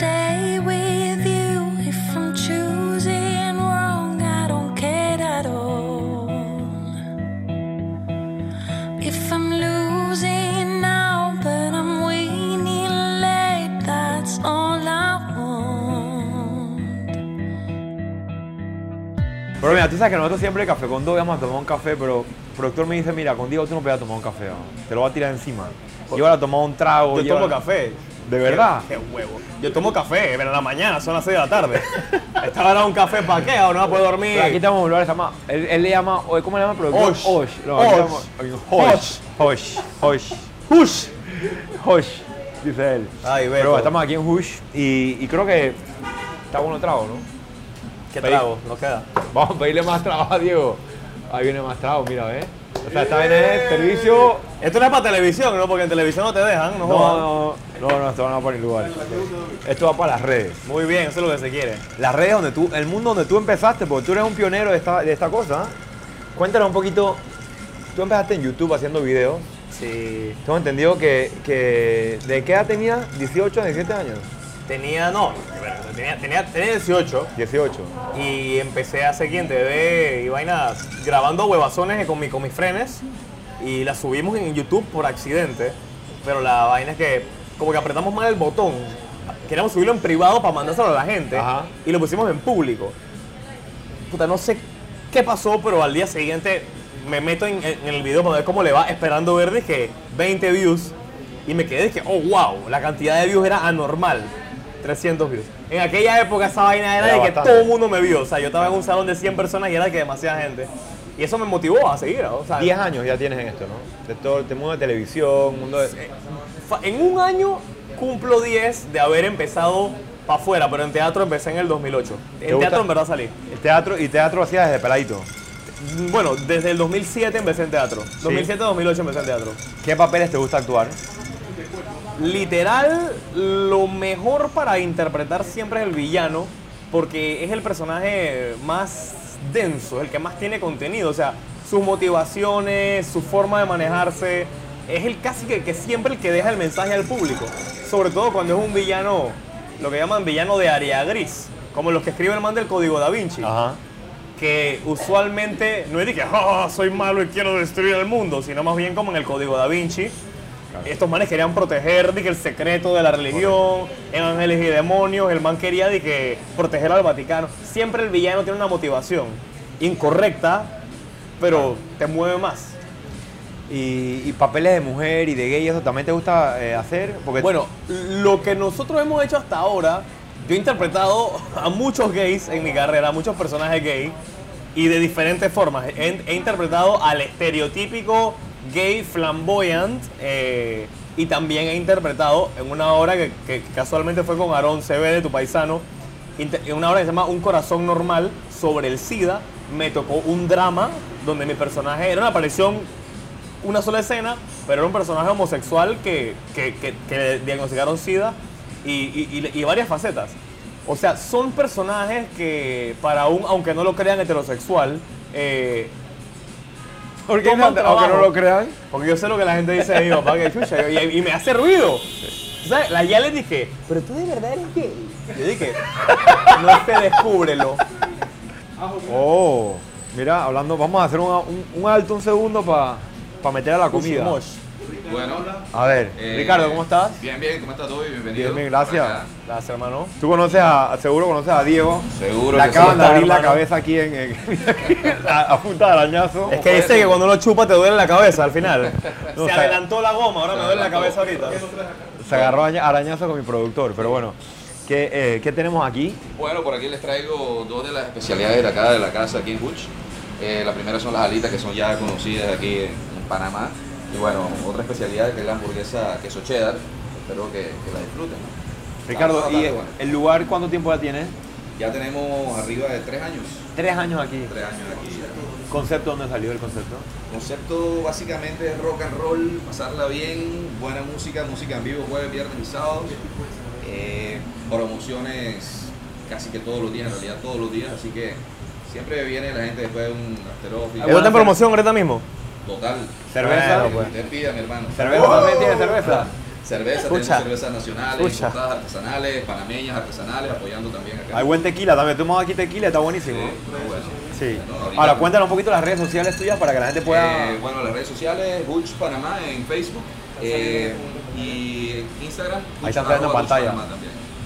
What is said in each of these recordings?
stay with you. If I'm choosing wrong, I don't care at all. If I'm losing now, but I'm winning late, that's all I want. Pero mira, tú sabes que nosotros siempre café con dos vamos a tomar un café, pero el productor me dice, mira, con Diego tú no puedes tomar un café, ¿no? te lo voy a tirar encima. Llévala a tomar un trago. Yo tomo café. ¿De verdad? Qué, qué huevo. Yo tomo café, pero en la mañana, son las 6 de la tarde. Esta hora un café para qué, ahora no puedo dormir. Pero aquí estamos en un lugar que se llama, él, él le llama, ¿cómo le llama el productor? Osh. Osh. No, Osh. Osh. Osh. Osh. Dice él. Ay, Beto. Pero estamos aquí en Hush y, y creo que está bueno el trago, ¿no? ¿Qué trago? Nos queda. Vamos a pedirle más trabajo a Diego. Ahí viene más trago, mira, ¿ves? O sea, está en el servicio. Esto no es para televisión, ¿no? Porque en televisión no te dejan, no, No, jodas. no, no, no, esto no va para ningún lugar. Esto va para las redes. Muy bien, eso es lo que se quiere. Las redes donde tú, el mundo donde tú empezaste, porque tú eres un pionero de esta, de esta cosa. ¿eh? Cuéntanos un poquito. Tú empezaste en YouTube haciendo videos. Sí. Tengo entendido que, que ¿de qué edad tenías? ¿18, 17 años? Tenía, no, tenía, tenía, tenía 18 18. y empecé a hacer quien y vainas grabando huevazones con, mi, con mis frenes y las subimos en YouTube por accidente. Pero la vaina es que como que apretamos mal el botón. Queríamos subirlo en privado para mandárselo a la gente Ajá. y lo pusimos en público. Puta, no sé qué pasó, pero al día siguiente me meto en, en el video para ver cómo le va, esperando ver de que 20 views. Y me quedé de que, oh wow, la cantidad de views era anormal. 300 views. En aquella época esa vaina era, Era de que bastante. todo el mundo me vio. O sea, yo estaba en un salón de 100 personas y era de que demasiada gente. Y eso me motivó a seguir. O sea, 10 años ya tienes en esto, ¿no? De todo este mundo de televisión, mundo de... fa- en un año cumplo 10 de haber empezado para afuera, pero en teatro empecé en el 2008. En gusta? teatro en verdad salí. El teatro, y teatro hacías desde peladito. Bueno, desde el 2007 empecé en teatro. 2007-2008 empecé en teatro. ¿Qué papeles te gusta actuar? Literal, lo mejor para interpretar siempre es el villano, porque es el personaje más denso, el que más tiene contenido. O sea, sus motivaciones, su forma de manejarse, es el casi que, que siempre el que deja el mensaje al público. Sobre todo cuando es un villano, lo que llaman villano de área gris, como los que escribe el man del Código Da Vinci Ajá. que usualmente no es de que "Ah, soy malo y quiero destruir el mundo, sino más bien como en el Código Da Vinci. Estos manes querían proteger de que el secreto de la religión, ángeles y demonios, el man quería de que proteger al Vaticano. Siempre el villano tiene una motivación incorrecta, pero te mueve más. Y, y papeles de mujer y de gay, ¿eso también te gusta eh, hacer? Porque Bueno, lo que nosotros hemos hecho hasta ahora, yo he interpretado a muchos gays en mi carrera, a muchos personajes gay, y de diferentes formas. He, he interpretado al estereotípico gay flamboyant, eh, y también he interpretado en una obra que, casualmente fue con Aarón CB de Tu Paisano, en una obra que se llama Un Corazón Normal, sobre el SIDA. Me tocó un drama donde mi personaje era una aparición una sola escena, pero era un personaje homosexual que, que, que- le diagnosticaron SIDA y, y- y- y varias facetas. O sea, son personajes que para un, aunque no lo crean heterosexual, eh, ¿Por qué toman no, aunque no trabajo. lo crean? porque yo sé lo que la gente dice de mi papá, que chucha, y, y me hace ruido. ¿Sabes? La ya le dije, pero tú de verdad eres gay. Yo dije, no te descúbrelo. Oh, mira, hablando, vamos a hacer un, un- un alto un segundo para meter a la comida. Bueno, A ver, eh, Ricardo, ¿cómo estás? Bien, bien, ¿cómo estás tú? Bienvenido. Bien, bien, gracias. Gracias, hermano. tú conoces a, seguro conoces a Diego. Seguro Le acaban de abrir la cabeza aquí en, en- a, a punta de arañazo. Es que dice que cuando lo chupa te duele la cabeza al final. No, Se adelantó la goma, ahora me duele la cabeza ahorita. Se agarró aña- arañazo con mi productor, pero bueno. ¿Qué, eh, ¿qué tenemos aquí? Bueno, por aquí les traigo dos de las especialidades de acá de la casa aquí en Buch. Eh, la primera son las alitas que son ya conocidas aquí en, en Panamá. Y bueno, otra especialidad que es la hamburguesa queso cheddar. Espero que, que la disfruten. ¿no? Ricardo, Está ¿y bastante bueno. el lugar cuánto tiempo ya tiene? Ya tenemos arriba de tres años. Tres años aquí. Tres años aquí. ya. ¿Concepto dónde salió el concepto? Concepto básicamente es rock and roll, pasarla bien, buena música, música en vivo jueves, viernes y sábados. Eh, promociones casi que todos los días, en realidad todos los días, así que siempre viene la gente después de un after office. ¿Está en promoción ahorita mismo? Total. Cerveza. Bueno, pues. Usted pida, mi hermano. ¿Cerveza también tiene cerveza? Cerveza, Escucha. tenemos cervezas nacionales, Escucha. importadas, artesanales, panameñas, artesanales, apoyando también acá. Hay buen tequila también. Tomamos aquí tequila, está buenísimo. Sí, muy bueno. Sí. No, Ahora, cuéntanos un poquito las redes sociales tuyas para que la gente pueda. Eh, bueno, las redes sociales, Bulls Panamá en Facebook eh, y Instagram. Ahí están saliendo en pantalla.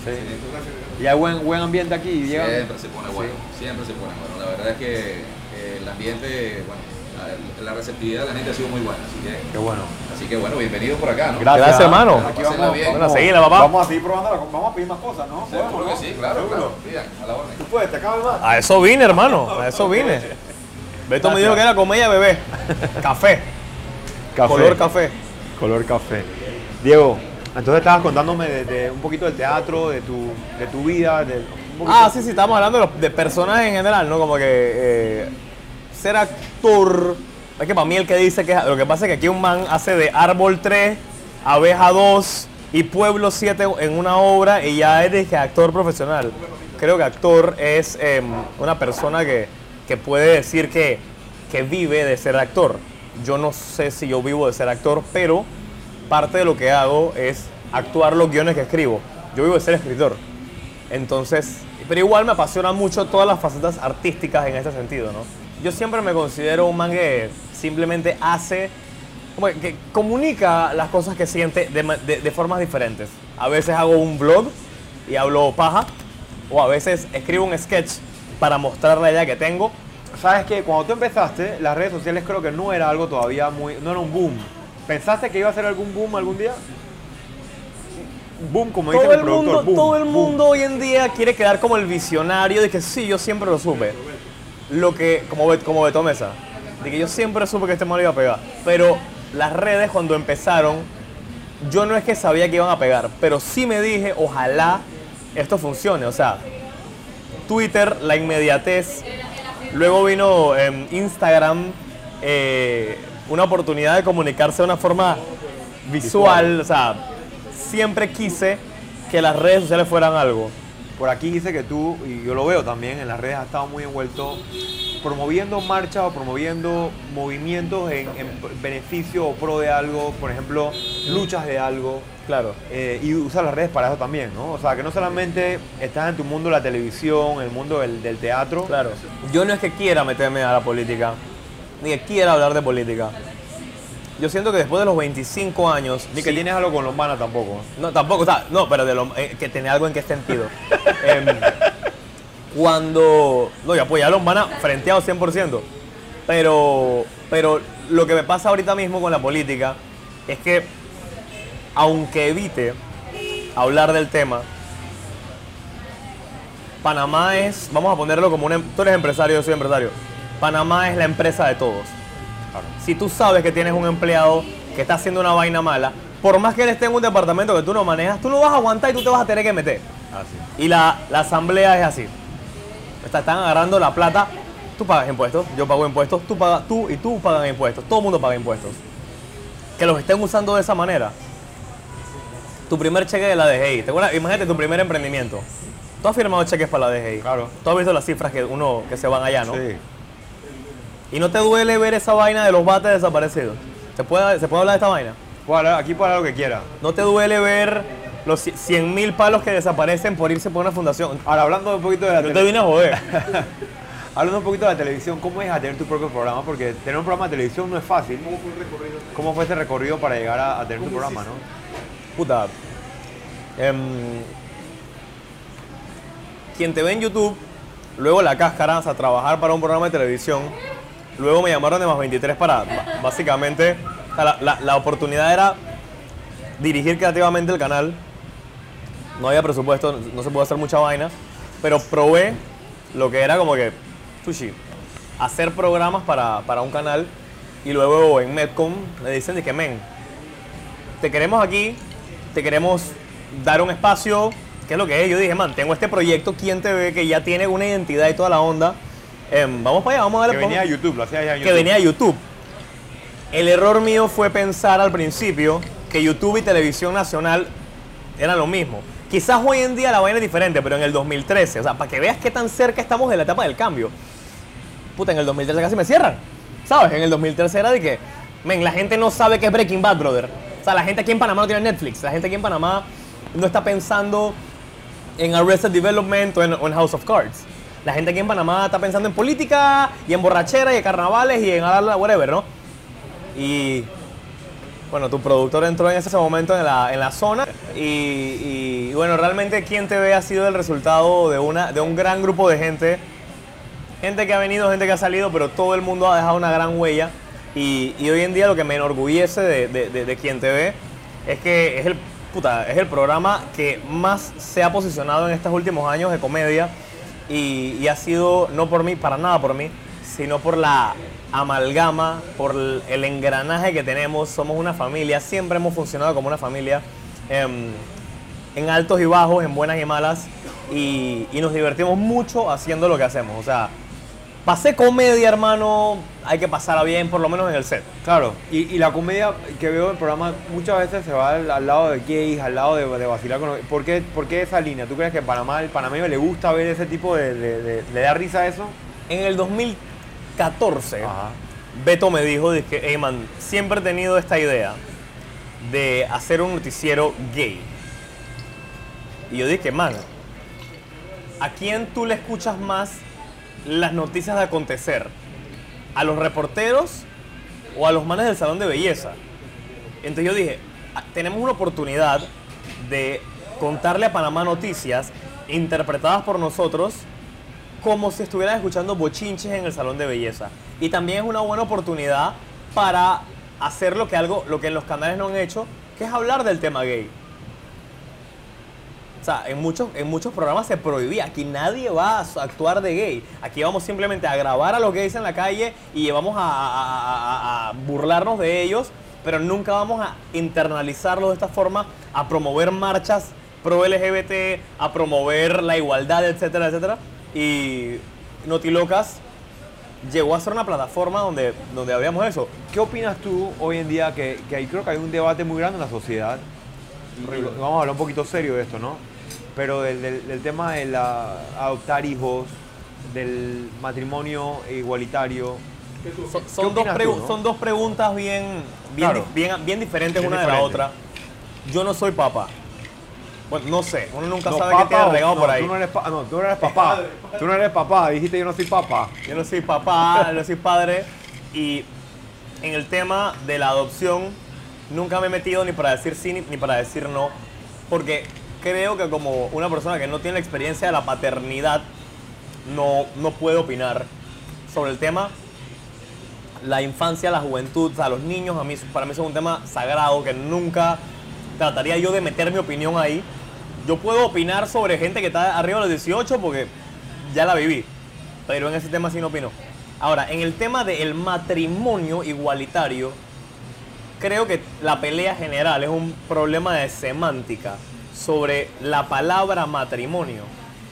Sí. Y hay buen, buen ambiente aquí. Siempre se pone bueno, siempre se pone bueno. La verdad es que eh, el ambiente, bueno, la, la receptividad de la gente ha sido muy buena. Así que, Qué bueno. así que bueno, bienvenidos por acá, ¿no? Gracias, hermano. Aquí vamos, bien. vamos, seguila, papá. Vamos a seguir probando, la- vamos a pedir más cosas, ¿no? Que ¿no? sí, claro, Seguro. claro. Pidan, a la orden. Tú puedes, te más. A eso vine, hermano. A eso vine. Beto me dijo que era comedia bebé. Café. Café. Color café. Color café. Diego, entonces estabas contándome de, de un poquito del teatro, de tu, de tu vida, de Ah, sí, sí, estamos hablando de, los- de personajes en general, ¿no? Como que eh, ser actor. Es que para mí el que dice que. Lo que pasa es que aquí un man hace de Árbol 3, Abeja 2 y Pueblo 7 en una obra y ya eres actor profesional. Creo que actor es em, una persona que, que puede decir que, que vive de ser actor. Yo no sé si yo vivo de ser actor, pero parte de lo que hago es actuar los guiones que escribo. Yo vivo de ser escritor. Entonces, pero igual me apasiona mucho todas las facetas artísticas en este sentido, ¿no? Yo siempre me considero un man que simplemente hace, como que, comunica las cosas que siente de, de- de formas diferentes. A veces hago un blog y hablo paja, o a veces escribo un sketch para mostrar la idea que tengo. Sabes que cuando tú empezaste, las redes sociales creo que no era algo todavía muy. no era un boom. ¿Pensaste que iba a ser algún boom algún día? Boom, como dice Todo el el, productor. mundo, boom, todo el boom. mundo hoy en día quiere quedar como el visionario de que sí, yo siempre lo supe. Lo que, como, como Beto Mesa, de que yo siempre supe que este mal iba a pegar. Pero las redes cuando empezaron, yo no es que sabía que iban a pegar, pero sí me dije, ojalá esto funcione. O sea, Twitter, la inmediatez. Luego vino em, Instagram, eh, una oportunidad de comunicarse de una forma visual. O sea, siempre quise que las redes sociales fueran algo. Por aquí dice que tú, y yo lo veo también, en las redes has estado muy envuelto promoviendo marchas o promoviendo movimientos en, en beneficio o pro de algo, por ejemplo, luchas de algo. Claro. eh, y usas las redes para eso también, ¿no? O sea, que no solamente estás en tu mundo de la televisión, el mundo del, del teatro. Claro. Yo no es que quiera meterme a la política, ni que quiera hablar de política. Yo siento que después de los 25 años, Ni que sí- tienes algo con los manas tampoco. No, tampoco, o sea, no, pero de lo, eh, que tiene algo en qué sentido. Em, cuando, no, ya pues ya los van a frenteado 100%, pero, pero lo que me pasa ahorita mismo con la política es que, aunque evite hablar del tema, Panamá es, vamos a ponerlo como un, em- tú eres empresario, yo soy empresario, Panamá es la empresa de todos. Si tú sabes que tienes un empleado que está haciendo una vaina mala, por más que él esté en un departamento que tú no manejas, tú lo vas a aguantar y tú te vas a tener que meter. Así. Y la, la asamblea es así. Está- Están agarrando la plata, tú pagas impuestos, yo pago impuestos, tú, pagas, tú y tú pagan impuestos, todo el mundo paga impuestos. Que los estén usando de esa manera. Tu primer cheque de la DGI, ¿te acuerdas? imagínate tu primer emprendimiento. Tú has firmado cheques para la DGI. Claro. Tú has visto las cifras que uno que se van allá, ¿no? Sí. ¿Y no te duele ver esa vaina de los bates desaparecidos? ¿Se puede, ¿se puede hablar de esta vaina? Hablar- aquí hablar lo que quiera. ¿No te duele ver los 100 mil palos que desaparecen por irse por una fundación? Ahora, hablando un poquito de la Yo te vine a joder. Hablando un poquito de la televisión, ¿cómo es a tener tu propio programa? Porque tener un programa de televisión no es fácil. ¿Cómo fue ese recorrido para llegar a, a tener tu programa, no? Puta. em, quien te ve en YouTube, luego la cáscara, o sea, trabajar para un programa de televisión. Luego me llamaron de más 23 para, básicamente, la, la- la oportunidad era dirigir creativamente el canal. No había presupuesto, no se pudo hacer mucha vaina, pero probé lo que era como que, sushi, hacer programas para, para un canal y luego en Medcom me dicen que, men, te queremos aquí, te queremos dar un espacio, ¿qué es lo que es? Yo dije, man, tengo este proyecto, ¿quién te ve? Que ya tiene una identidad y toda la onda. Em, vamos para allá, vamos a darle Que venía vamos- YouTube, lo ya en que YouTube. venía de YouTube. El error mío fue pensar al principio que YouTube y televisión nacional eran lo mismo. Quizás hoy en día la vaina es diferente, pero en el 2013, o sea, para que veas qué tan cerca estamos de la etapa del cambio. Puta, en el 2013 casi me cierran. ¿Sabes? En el 2013 era de que, men, la gente no sabe qué es Breaking Bad, brother. O sea, la gente aquí en Panamá no tiene Netflix. La gente aquí en Panamá no está pensando en Arrested Development o en, o en House of Cards. La gente aquí en Panamá está pensando en política y en borrachera y en carnavales y en whatever, ¿no? Y bueno, tu productor entró en ese momento en la, en la zona y, y, bueno, realmente quien te ve ha sido el resultado de, una, de un gran grupo de gente, gente que ha venido, gente que ha salido, pero todo el mundo ha dejado una gran huella. Y, y hoy en día lo que me enorgullece de, de, de, de quien te ve es que es el, puta, es el programa que más se ha posicionado en estos últimos años de comedia y, ha sido, no por mí, para nada por mí, sino por la amalgama, por el, engranaje que tenemos. Somos una familia, siempre hemos funcionado como una familia, em, en altos y bajos, en buenas y malas, y, nos divertimos mucho haciendo lo que hacemos. O pasé comedia, hermano, hay que pasarla bien, por lo menos en el set. Claro, y, y la comedia que veo en el programa muchas veces se va al, al lado de gays, al lado de, de vacilar con los... ¿Por qué, ¿Por qué esa línea? ¿Tú crees que en Panamá, el panameño le gusta ver ese tipo de... de- de- ¿Le da risa eso? En el 2014, Ajá. Beto me dijo, que, hey man, siempre he tenido esta idea de hacer un noticiero gay. Y yo dije, man, ¿a quién tú le escuchas más las noticias de acontecer? ¿A los reporteros o a los manes del salón de belleza? Entonces yo dije, "Ah, tenemos una oportunidad de contarle a Panamá noticias interpretadas por nosotros como si estuvieran escuchando bochinches en el salón de belleza. Y también es una buena oportunidad para hacer lo que, algo, lo que en los canales no han hecho, que es hablar del tema gay. O sea, en muchos, en muchos programas se prohibía. Aquí nadie va a actuar de gay. Aquí vamos simplemente a grabar a los gays en la calle y vamos a, a- a- a burlarnos de ellos, pero nunca vamos a internalizarlo de esta forma, a promover marchas pro LGBT, a promover la igualdad, etcétera, etcétera. Y Notilocas llegó a ser una plataforma donde, donde habíamos eso. ¿Qué opinas tú hoy en día que, que hay, creo que hay un debate muy grande en la sociedad? Y vamos a hablar un poquito serio de esto, ¿no? Pero del, del- del tema de la, adoptar hijos, del matrimonio igualitario. Son, ¿Qué son dos, opinas pregu- tú, no? son dos preguntas bien, bien, Claro. di- bien, bien diferentes Bien una de la otra. Yo no soy papá. Bueno, no sé, uno nunca No, sabe qué tiene o- regado no, por ahí. Tú no eres, pa- no, tú no eres papá. Tú no eres papá. Dijiste yo no soy papá. Yo no soy papá, no soy padre. Y en el tema de la adopción, nunca me he metido ni para decir sí ni, ni para decir no. Porque creo que como una persona que no tiene la experiencia de la paternidad, no, no puede opinar sobre el tema. La infancia, la juventud, o los niños, a mí, para mí son un tema sagrado que nunca trataría yo de meter mi opinión ahí. Yo puedo opinar sobre gente que está arriba de los 18 porque ya la viví, pero en ese tema sí no opino. Ahora, en el tema del matrimonio igualitario, creo que la pelea general es un problema de semántica sobre la palabra matrimonio.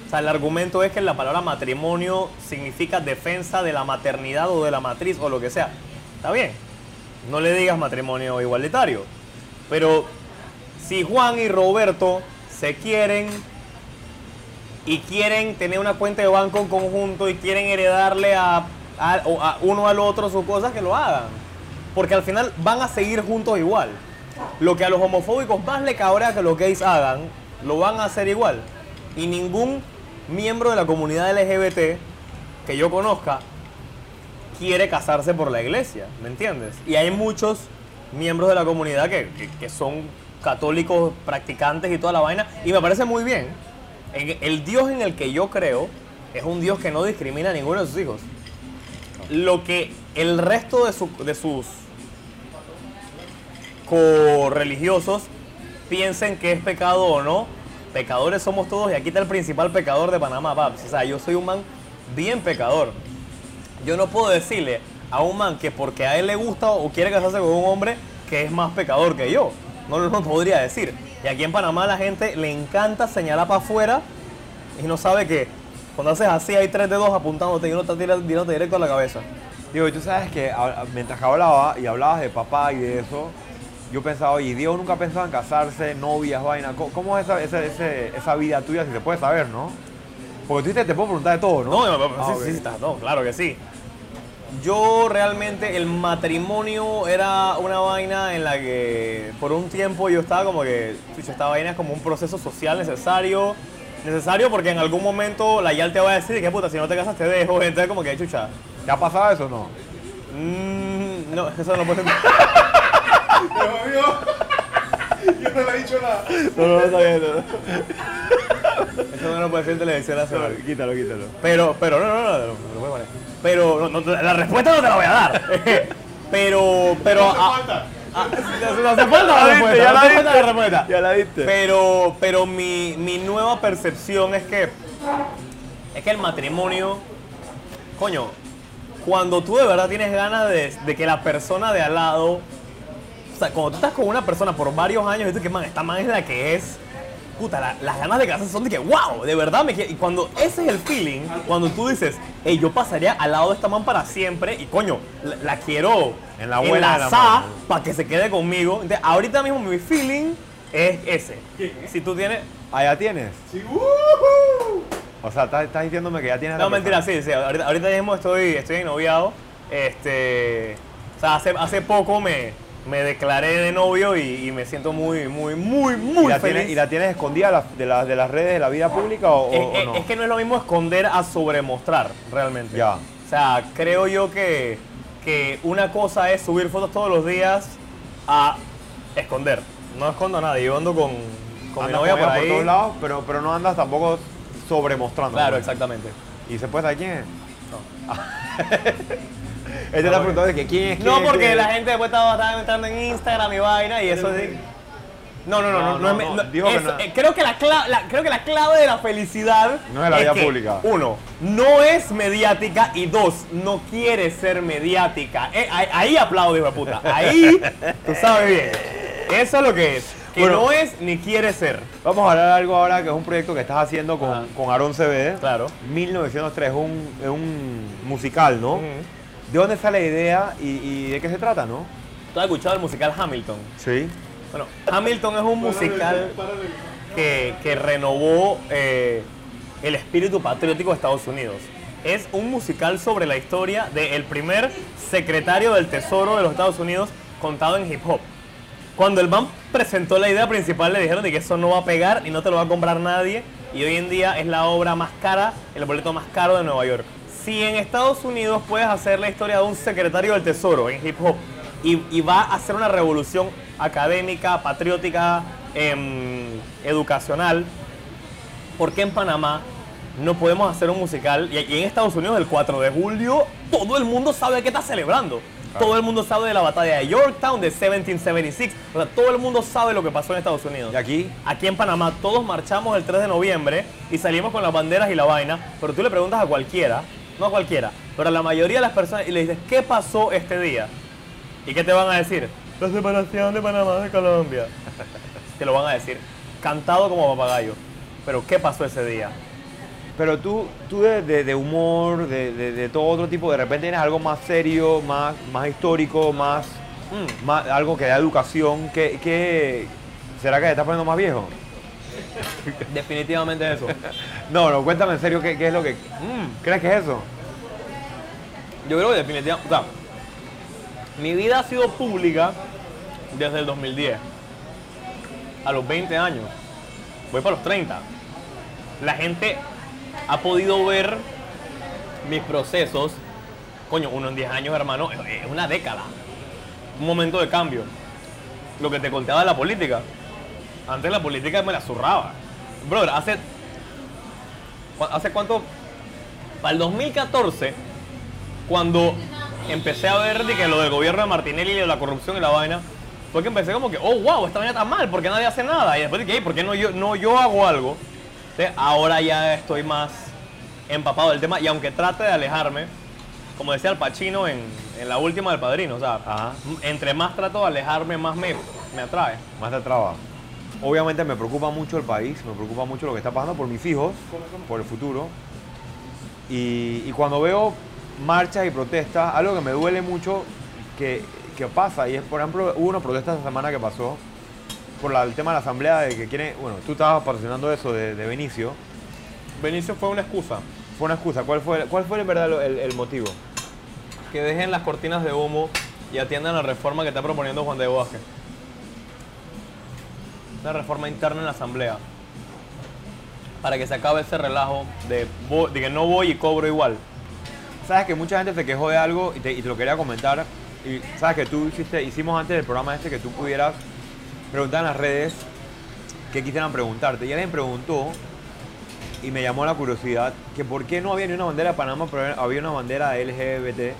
O sea, el argumento es que la palabra matrimonio significa defensa de la maternidad o de la matriz o lo que sea. Está bien, no le digas matrimonio igualitario. Pero si Juan y Roberto se quieren y quieren tener una cuenta de banco en conjunto y quieren heredarle a, a- uno al otro sus cosas, que lo hagan. Porque al final van a seguir juntos igual. Lo que a los homofóbicos más le cabrea que los gays hagan, lo van a hacer igual. Y ningún miembro de la comunidad LGBT que yo conozca quiere casarse por la iglesia, ¿me entiendes? Y hay muchos miembros de la comunidad que, que- que son católicos practicantes y toda la vaina, y me parece muy bien. En- El Dios en el que yo creo es un Dios que no discrimina a ninguno de sus hijos. Lo que el resto de, su- de sus correligiosos piensen que es pecado o no, pecadores somos todos y aquí está el principal pecador de Panamá, paps. O sea, yo soy un man bien pecador. Yo no puedo decirle a un man que porque a él le gusta o quiere casarse con un hombre que es más pecador que yo. No lo podría decir. Y aquí en Panamá la gente le encanta señalar para afuera y no sabe que cuando haces así hay tres dedos apuntándote y uno está tira- directo a la cabeza. Digo, tú sabes que mientras hablaba y hablabas de papá y de eso, yo pensaba, oye, Diego nunca pensaba en casarse, novias, vaina. ¿Cómo, es esa, esa, ese- esa vida tuya, si se puede saber, no? Porque tú dices, te puedo preguntar de todo, ¿no? No, no, no, Ah, sí, sí, está, no, claro que sí. yo realmente el matrimonio era una vaina en la que por un tiempo yo estaba como que, chucha, esta vaina es como un proceso social necesario. Necesario porque en algún momento la YAL te va a decir que puta, si no te casas te dejo. Entonces como que, chucha, ¿Te ha pasado eso o no? mm, no, eso no puede ser. Yo no le he dicho nada. No, no, está bien. no. Eso no puede ser en televisión nacional. Quítalo, quítalo. Pero, pero, no, no, no, no, lo. Pero, no, no, la respuesta no te la voy a dar. pero, pero. ah, ah, no hace falta la respuesta. ya no la diste. la respuesta. Ya la diste. Pero, pero mi, mi nueva percepción es que. Es que el matrimonio. Coño, cuando tú de verdad tienes ganas de, de que la persona de al lado. Cuando tú estás con una persona por varios años y tú que, man, esta man es la que es. Puta, la- las ganas de casarse son de que, wow, de verdad me quiere. Y cuando ese es el feeling, cuando tú dices, hey, yo pasaría al lado de esta man para siempre y coño, la, la quiero En la enlazar para que se quede conmigo. Entonces, ahorita mismo mi feeling es ese. Si tú tienes. ¿Ah, ya tienes? O sea, estás, estás diciéndome que ya tienes. No, la mentira, persona. sí, sí. Ahorita, ahorita mismo estoy, estoy ennoviado. Este. O sea, hace, hace poco me, me declaré de novio y, y me siento muy, muy, muy, ¿Y muy la, feliz. tienes, ¿Y la tienes escondida de, la- de las redes de la vida pública o, es, o no? es que no es lo mismo esconder a sobremostrar, realmente. Ya. O sea, creo yo que, que una cosa es subir fotos todos los días a esconder. No escondo nada. Yo ando con, con mi novia por todos lados, pero, pero no andas tampoco sobremostrando. Claro, ¿no? exactamente. ¿Y se puede saber quién es? Él está preguntando de que quién es No, porque la gente después estaba, entrando en Instagram y vaina y eso. No, no, no, no, No, eh, creo, que la creo que la clave de la felicidad No es la vida pública. Uno, no es mediática y dos, no quiere ser mediática. Eh, ahí, aplaudo, hijo de puta. Ahí, tú sabes bien. Eso es lo que es. Que Bueno. no es ni quiere ser. Vamos a hablar de algo ahora que es un proyecto que estás haciendo con, con Aaron CB. Claro. 1903, es un, es un musical, ¿no? ¿De dónde sale la idea y, y de qué se trata, no? ¿Tú has escuchado el musical Hamilton? Sí. Bueno, Hamilton es un musical que, que renovó eh, el espíritu patriótico de Estados Unidos. Es un musical sobre la historia del primer secretario del Tesoro de los Estados Unidos contado en hip hop. Cuando el man presentó la idea principal le dijeron de que eso no va a pegar y no te lo va a comprar nadie y hoy en día es la obra más cara, el boleto más caro de Nueva York. Si en Estados Unidos puedes hacer la historia de un secretario del Tesoro en hip hop y, y va a hacer una revolución académica, patriótica, em, educacional, ¿por qué en Panamá no podemos hacer un musical? Y aquí en Estados Unidos el 4 de julio todo el mundo sabe qué está celebrando. Todo el mundo sabe de la batalla de Yorktown, de 1776. O sea, todo el mundo sabe lo que pasó en Estados Unidos. ¿Y aquí? Aquí en Panamá todos marchamos el 3 de noviembre y salimos con las banderas y la vaina, pero tú le preguntas a cualquiera, no cualquiera, pero a la mayoría de las personas y le dices, ¿qué pasó este día? ¿Y qué te van a decir? La separación de Panamá de Colombia. te lo van a decir, cantado como papagayo. Pero ¿qué pasó ese día? Pero tú, tú de, de- de humor, de, de- de todo otro tipo, de repente tienes algo más serio, más, más histórico, más, Mm. más algo que da educación. ¿Qué, qué- será que te estás poniendo más viejo? Definitivamente eso. No, no, cuéntame en serio qué, qué es lo que... Mm. ¿Crees que es eso? Yo creo que definitivamente, o sea, mi vida ha sido pública desde el 2010. A los 20 años. Voy para los 30. La gente ha podido ver mis procesos. Coño, uno en 10 años, hermano, es es una década. Un momento de cambio. Lo que te contaba de la política. Antes la política me la zurraba. Brother, hace. ¿cu- ¿Hace cuánto? Para el 2014 cuando empecé a ver de que lo del gobierno de Martinelli y de la corrupción y la vaina, fue que empecé como que, oh, wow, esta vaina está mal, porque nadie hace nada? Y después dije, "Ey, ¿por qué no yo, no yo hago algo? Entonces, ahora ya estoy más empapado del tema y aunque trate de alejarme, como decía el Pachino en, en la última del Padrino, o sea, Ajá. entre más trato de alejarme, más me, me atrae. Más te traba. Obviamente me preocupa mucho el país, me preocupa mucho lo que está pasando por mis hijos, por el futuro. Y, y cuando veo marchas y protestas, algo que me duele mucho que, que pasa, y es, por ejemplo, hubo una protesta esta semana que pasó por la- el tema de la asamblea de que quieren, bueno, tú estabas patrocinando eso de, de Benicio. Benicio fue una excusa. Fue una excusa, ¿cuál fue, cuál fue en verdad el, el motivo? que dejen las cortinas de humo y atiendan la reforma que está proponiendo Juan de Vázquez. Una reforma interna en la asamblea. Para que se acabe ese relajo de, de que no voy y cobro igual. Sabes que mucha gente se quejó de algo y te, y te lo quería comentar. Y sabes que tú hiciste, hicimos antes del programa este que tú pudieras preguntar en las redes qué quisieran preguntarte. Y alguien preguntó, y me llamó la curiosidad, que por qué no había ni una bandera de Panamá, pero había una bandera LGBT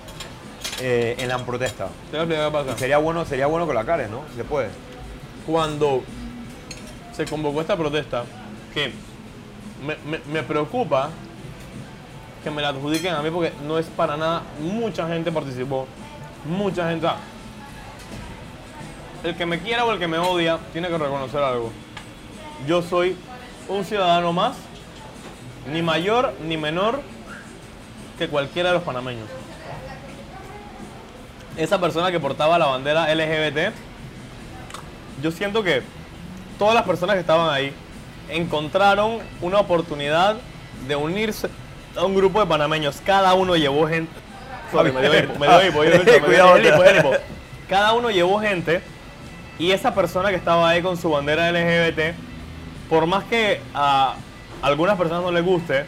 eh, en la protesta. Sería bueno, sería bueno que la cares, ¿no? Si Se puede. cuando se convocó esta protesta, que me, preocupa que me la adjudiquen a mí porque no es para nada, mucha gente participó, mucha gente. El que me quiera o el que me odia tiene que reconocer algo. Yo soy un ciudadano más, ni mayor ni menor que cualquiera de los panameños. Esa persona que portaba la bandera LGBT yo siento que todas las personas que estaban ahí encontraron una oportunidad de unirse a un grupo de panameños. Cada uno llevó gente. Sorry, me dio hipo, me dio hipo, me. Cada uno llevó gente y esa persona que estaba ahí con su bandera LGBT, por más que a algunas personas no les guste,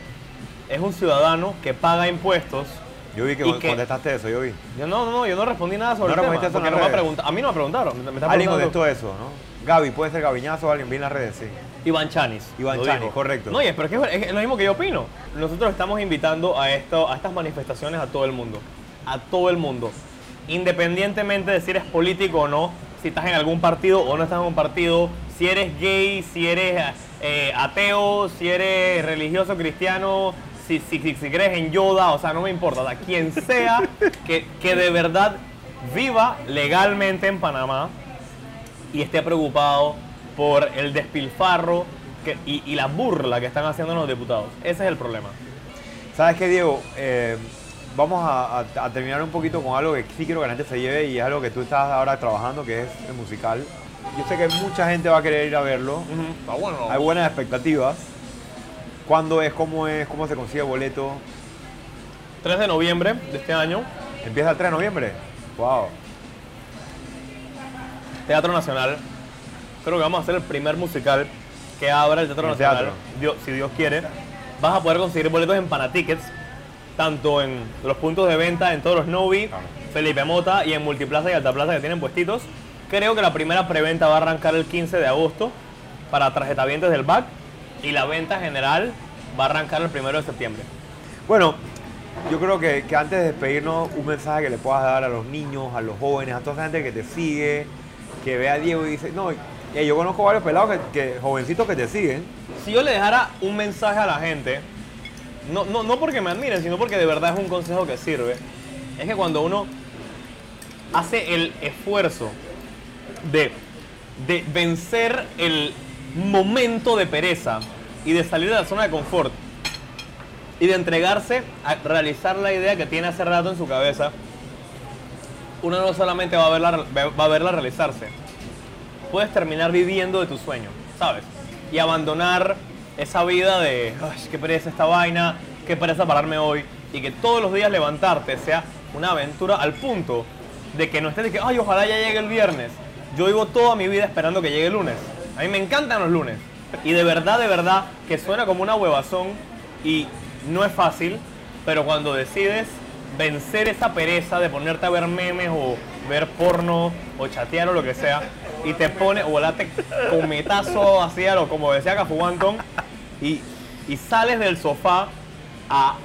es un ciudadano que paga impuestos. Yo vi que que- contestaste eso, yo vi. Yo no, no, yo no respondí nada sobre ¿No el tema, respondiste eso en porque las no me redes? pregunta- a mí no me preguntaron. Me, me Alguien contestó eso, ¿no? Gaby, puede ser Gaviñazo o alguien, vi en las redes, sí. Iván Chanis. Iván Chanis, dijo. correcto. No, y es, pero es, que es lo mismo que yo opino. Nosotros estamos invitando a, esto, a estas manifestaciones a todo el mundo. A todo el mundo. Independientemente de si eres político o no, si estás en algún partido o no estás en un partido, si eres gay, si eres eh, ateo, si eres religioso cristiano, si, si, si, si crees en Yoda, o sea, no me importa. O sea, quien sea que, que de verdad viva legalmente en Panamá, y esté preocupado por el despilfarro que- y, y la burla que están haciendo los diputados. Ese es el problema. ¿Sabes qué, Diego? Eh, vamos a, a- a terminar un poquito con algo que sí quiero que la gente se lleve y es algo que tú estás ahora trabajando, que es el musical. Yo sé que mucha gente va a querer ir a verlo. Bueno. Hay buenas expectativas. ¿Cuándo es? ¿Cómo es? ¿Cómo se consigue boleto? 3 de noviembre de este año, ¿Empieza el 3 de noviembre? ¡Wow! Teatro Nacional. Creo que vamos a hacer el primer musical que abra el Teatro El Nacional. teatro. Dios- si Dios quiere. Vas a poder conseguir boletos en Panatickets, tanto en los puntos de venta, en todos los Novi, Claro. Felipe Mota y en Multiplaza y Altaplaza que tienen puestitos. Creo que la primera preventa va a arrancar el 15 de agosto para tarjetavientes del BAC y la venta general va a arrancar el 1 de septiembre. Bueno, yo creo que, que antes de despedirnos, un mensaje que le puedas dar a los niños, a los jóvenes, a toda esa gente que te sigue, que ve a Diego y dice, no, yo conozco varios pelados, que, que- jovencitos que te siguen. Si yo le dejara un mensaje a la gente, no, no, no porque me admiren, sino porque de verdad es un consejo que sirve, es que cuando uno hace el esfuerzo de, de vencer el momento de pereza y de salir de la zona de confort y de entregarse a realizar la idea que tiene hace rato en su cabeza, uno no solamente va a verla, va a verla realizarse, puedes terminar viviendo de tu sueño, ¿sabes? Y abandonar esa vida de, ay, qué pereza esta vaina, qué pereza pararme hoy, y que todos los días levantarte sea una aventura al punto de que no estés de que, ay, ojalá ya llegue el viernes. Yo vivo toda mi vida esperando que llegue el lunes. A mí me encantan los lunes. Y de verdad, de verdad, que suena como una huevazón y no es fácil, pero cuando decides vencer esa pereza de ponerte a ver memes o ver porno o chatear o lo que sea y te pone o volate con metazo así a lo como decía Cafu y, y sales del sofá a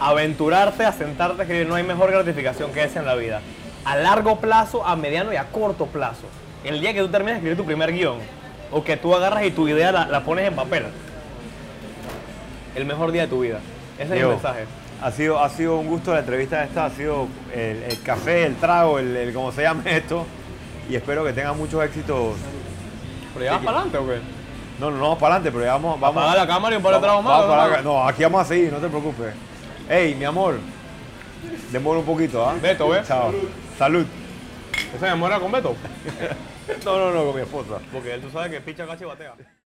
aventurarte, a sentarte a escribir, no hay mejor gratificación que esa en la vida. A largo plazo, a mediano y a corto plazo. El día que tú terminas de escribir tu primer guion o que tú agarras y tu idea la, la pones en papel. El mejor día de tu vida. Ese es el mensaje. Ha sido, ha sido un gusto la entrevista esta, ha sido el, el café, el trago, el, el como se llame esto. Y espero que tengan muchos éxitos. ¿Pero ya vas para adelante o qué? No, no, no para adelante, pero ya vamos, vamos. Apaga la cámara y un par de tragos más, para. No, aquí vamos a seguir, no te preocupes. Ey, mi amor, demora un poquito, ¿ah? Beto, ¿ves? Chao. Salud. ¿Esa demora con Beto? No, no, no, con mi esposa. Porque él tú sabes que picha cacho y batea.